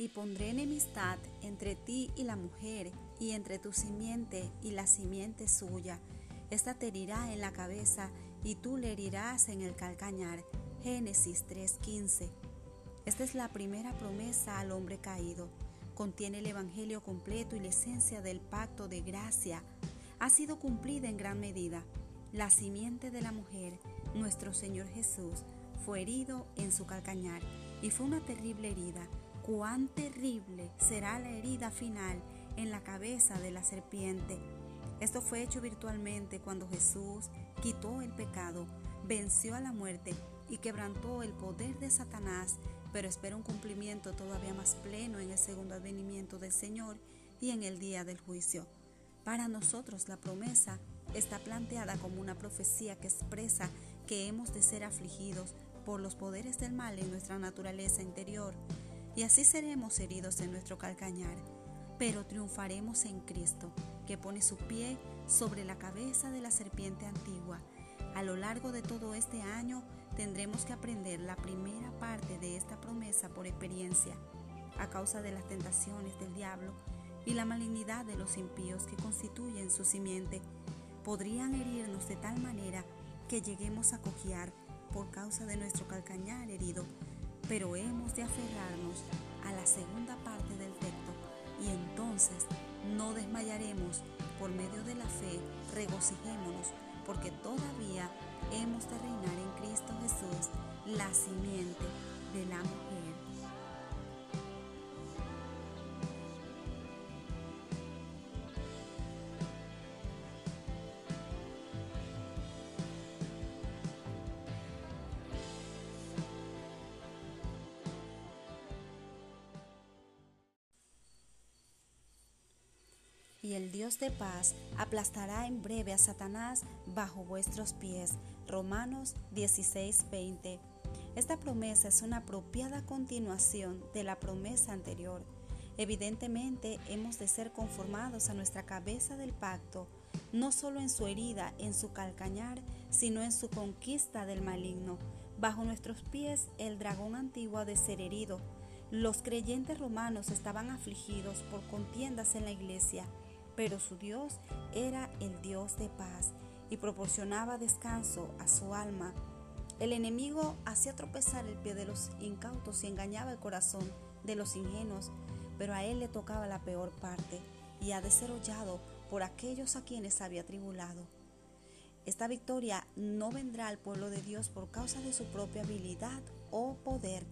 Y pondré enemistad entre ti y la mujer, y entre tu simiente y la simiente suya. Esta te herirá en la cabeza, y tú le herirás en el calcañar. Génesis 3:15. Esta es la primera promesa al hombre caído. Contiene el Evangelio completo y la esencia del pacto de gracia. Ha sido cumplida en gran medida. La simiente de la mujer, nuestro Señor Jesús, fue herido en su calcañar y fue una terrible herida. Cuán terrible será la herida final en la cabeza de la serpiente. Esto fue hecho virtualmente cuando Jesús quitó el pecado, venció a la muerte y quebrantó el poder de Satanás, pero espera un cumplimiento todavía más pleno en el segundo advenimiento del Señor y en el día del juicio. Para nosotros la promesa está planteada como una profecía que expresa que hemos de ser afligidos por los poderes del mal en nuestra naturaleza interior, y así seremos heridos en nuestro calcañar, pero triunfaremos en Cristo, que pone su pie sobre la cabeza de la serpiente antigua. A lo largo de todo este año tendremos que aprender la primera parte de esta promesa por experiencia, a causa de las tentaciones del diablo y la malignidad de los impíos que constituyen su simiente. Podrían herirnos de tal manera que lleguemos a cojear por causa de nuestro calcañar herido, pero hemos de aferrarnos a la segunda parte del texto y entonces no desmayaremos por medio de la fe, regocijémonos, porque todavía hemos de reinar en Cristo Jesús, la simiente de la mujer. Y el Dios de paz aplastará en breve a Satanás bajo vuestros pies. Romanos 16:20. Esta promesa es una apropiada continuación de la promesa anterior. Evidentemente hemos de ser conformados a nuestra cabeza del pacto, no solo en su herida, en su calcañar, sino en su conquista del maligno. Bajo nuestros pies el dragón antiguo ha de ser herido. Los creyentes romanos estaban afligidos por contiendas en la iglesia pero su Dios era el Dios de paz y proporcionaba descanso a su alma. El enemigo hacía tropezar el pie de los incautos y engañaba el corazón de los ingenuos, pero a él le tocaba la peor parte y ha de ser hollado por aquellos a quienes había tribulado. Esta victoria no vendrá al pueblo de Dios por causa de su propia habilidad o poder.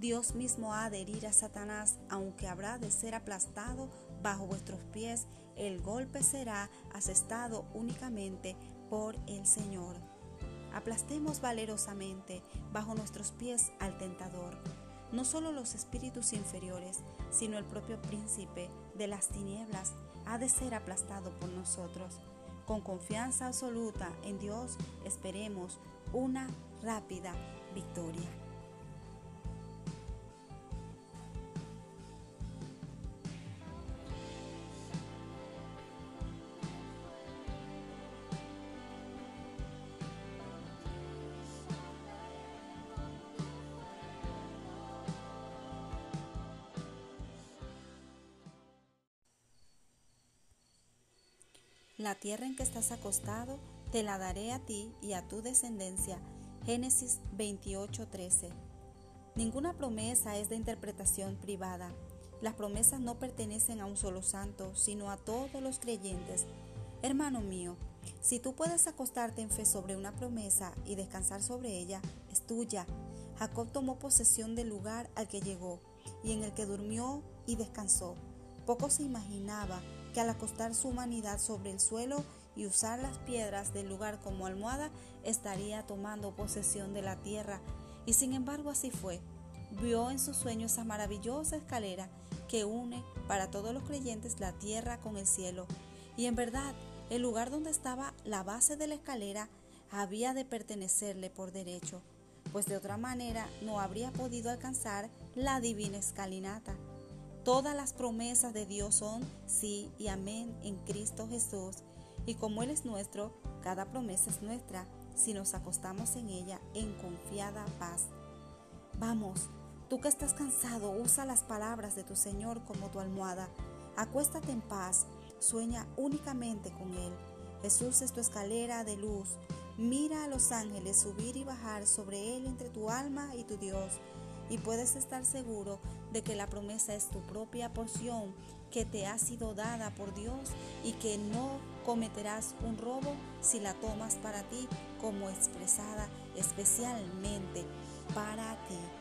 Dios mismo ha de herir a Satanás, aunque habrá de ser aplastado bajo vuestros pies el golpe será asestado únicamente por el Señor. Aplastemos valerosamente bajo nuestros pies al tentador, no solo los espíritus inferiores, sino el propio príncipe de las tinieblas ha de ser aplastado por nosotros. Con confianza absoluta en Dios esperemos una rápida victoria. La tierra en que estás acostado te la daré a ti y a tu descendencia. Génesis 28:13. Ninguna promesa es de interpretación privada. Las promesas no pertenecen a un solo santo, sino a todos los creyentes. Hermano mío, si tú puedes acostarte en fe sobre una promesa y descansar sobre ella, es tuya. Jacob tomó posesión del lugar al que llegó y en el que durmió y descansó. Poco se imaginaba que al acostar su humanidad sobre el suelo y usar las piedras del lugar como almohada, estaría tomando posesión de la tierra. Y sin embargo así fue. Vio en su sueño esa maravillosa escalera que une para todos los creyentes la tierra con el cielo. Y en verdad, el lugar donde estaba la base de la escalera había de pertenecerle por derecho, pues de otra manera no habría podido alcanzar la divina escalinata. Todas las promesas de Dios son sí y amén en Cristo Jesús. Y como Él es nuestro, cada promesa es nuestra si nos acostamos en ella en confiada paz. Vamos, Tú que estás cansado, usa las palabras de tu Señor como tu almohada. Acuéstate en paz, sueña únicamente con Él. Jesús es tu escalera de luz. Mira a los ángeles subir y bajar sobre Él entre tu alma y tu Dios. Y puedes estar seguro de que la promesa es tu propia porción que te ha sido dada por Dios y que no cometerás un robo si la tomas para ti como expresada especialmente para ti.